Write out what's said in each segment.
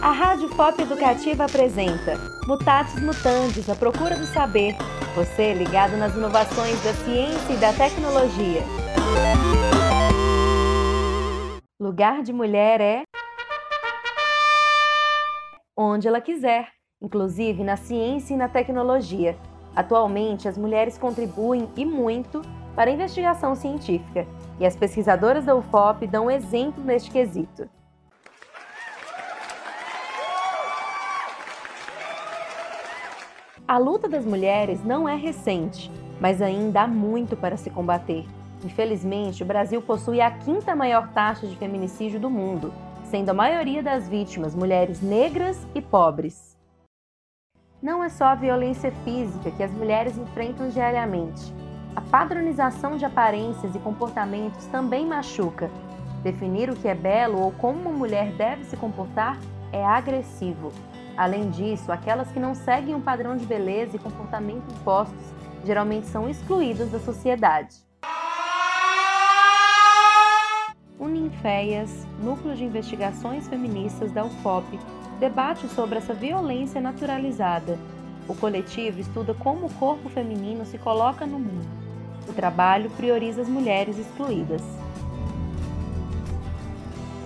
A Rádio Pop Educativa apresenta Mutatis Mutandis, a procura do saber. Você ligado nas inovações da ciência e da tecnologia. Lugar de mulher é onde ela quiser, inclusive na ciência e na tecnologia. Atualmente, as mulheres contribuem e muito para investigação científica, e as pesquisadoras da UFOP dão exemplo neste quesito. A luta das mulheres não é recente, mas ainda há muito para se combater. Infelizmente, o Brasil possui a quinta maior taxa de feminicídio do mundo, sendo a maioria das vítimas mulheres negras e pobres. Não é só a violência física que as mulheres enfrentam diariamente. A padronização de aparências e comportamentos também machuca. Definir o que é belo ou como uma mulher deve se comportar é agressivo. Além disso, aquelas que não seguem um padrão de beleza e comportamento impostos geralmente são excluídas da sociedade. O Ninféias, Núcleo de Investigações Feministas da UFOP, debate sobre essa violência naturalizada. O coletivo estuda como o corpo feminino se coloca no mundo. O trabalho prioriza as mulheres excluídas.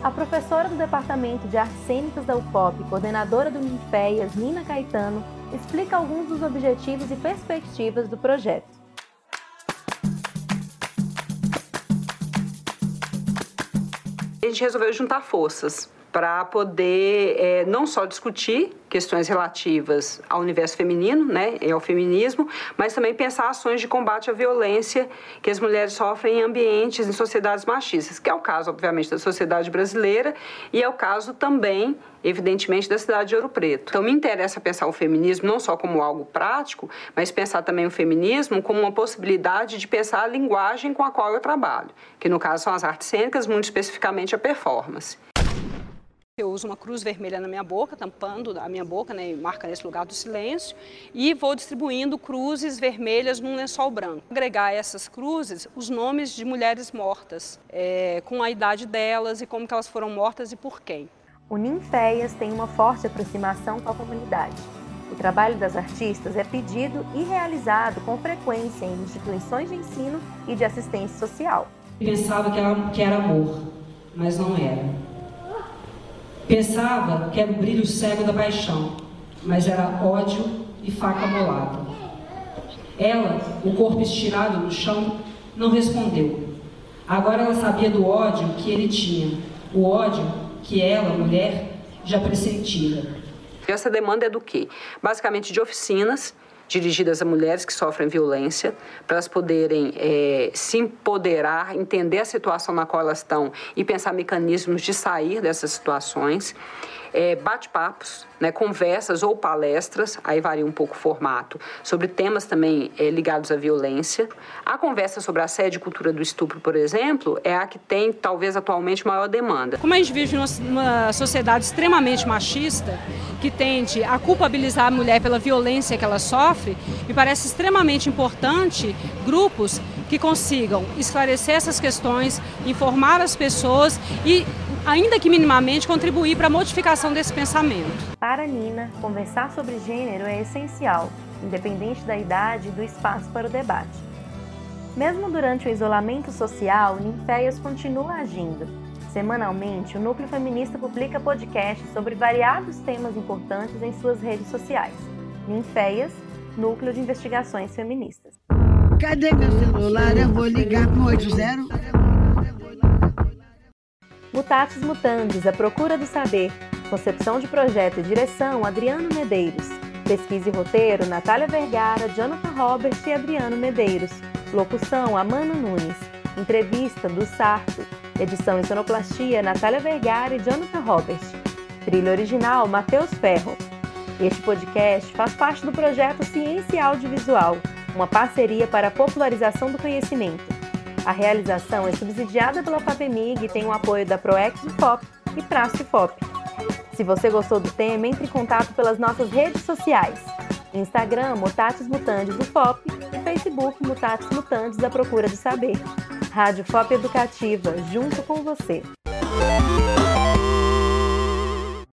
A professora do Departamento de Artes Cênicas da UFOP, coordenadora do Ninféias, Nina Caetano, explica alguns dos objetivos e perspectivas do projeto. A gente resolveu juntar forças para poder é, não só discutir questões relativas ao universo feminino, né, e ao feminismo, mas também pensar ações de combate à violência que as mulheres sofrem em ambientes, em sociedades machistas, que é o caso, obviamente, da sociedade brasileira e é o caso também, evidentemente, da cidade de Ouro Preto. Então, me interessa pensar o feminismo não só como algo prático, mas pensar também o feminismo como uma possibilidade de pensar a linguagem com a qual eu trabalho, que no caso são as artes cênicas, muito especificamente a performance. Eu uso uma cruz vermelha na minha boca, tampando a minha boca, né, marca nesse lugar do silêncio, e vou distribuindo cruzes vermelhas num lençol branco. Agregar a essas cruzes os nomes de mulheres mortas, é, com a idade delas e como que elas foram mortas e por quem. O Ninféias tem uma forte aproximação com a comunidade. O trabalho das artistas é pedido e realizado com frequência em instituições de ensino e de assistência social. Pensava que era, que era amor, mas não era. Pensava que era o brilho cego da paixão, mas era ódio e faca molada. Ela, o corpo estirado no chão, não respondeu. Agora ela sabia do ódio que ele tinha, o ódio que ela, mulher, já pressentia. Essa demanda é do quê? Basicamente de oficinas dirigidas a mulheres que sofrem violência, para elas poderem é, se empoderar, entender a situação na qual elas estão e pensar mecanismos de sair dessas situações é, bate-papos, né, conversas ou palestras, aí varia um pouco o formato, sobre temas também é, ligados à violência. A conversa sobre assédio e cultura do estupro, por exemplo, é a que tem talvez atualmente maior demanda. Como a gente vive numa sociedade extremamente machista, que tende a culpabilizar a mulher pela violência que ela sofre, me parece extremamente importante grupos que consigam esclarecer essas questões, informar as pessoas e ainda que minimamente, contribuir para a modificação desse pensamento. Para Nina, conversar sobre gênero é essencial, independente da idade e do espaço para o debate. Mesmo durante o isolamento social, Ninféias continua agindo. Semanalmente, o Núcleo Feminista publica podcasts sobre variados temas importantes em suas redes sociais. Ninféias, Núcleo de Investigações Feministas. Cadê meu celular? Eu vou ligar pro 80. Mutatis Mutandis, A Procura do Saber. Concepção de projeto e direção, Adriano Medeiros. Pesquisa e roteiro, Natália Vergara, Jonathan Robert e Adriano Medeiros. Locução, Amano Nunes. Entrevista, do Sarto. Edição e sonoplastia, Natália Vergara e Jonathan Robert. Trilha original, Matheus Ferro. Este podcast faz parte do projeto Ciência Audiovisual, uma parceria para a popularização do conhecimento. A realização é subsidiada pela FAPEMIG e tem o apoio da ProEx FOP e Praste FOP. Se você gostou do tema, entre em contato pelas nossas redes sociais. Instagram, Mutatis Mutandis do FOP e Facebook Mutatis Mutandis da Procura do Saber. Rádio FOP Educativa, junto com você.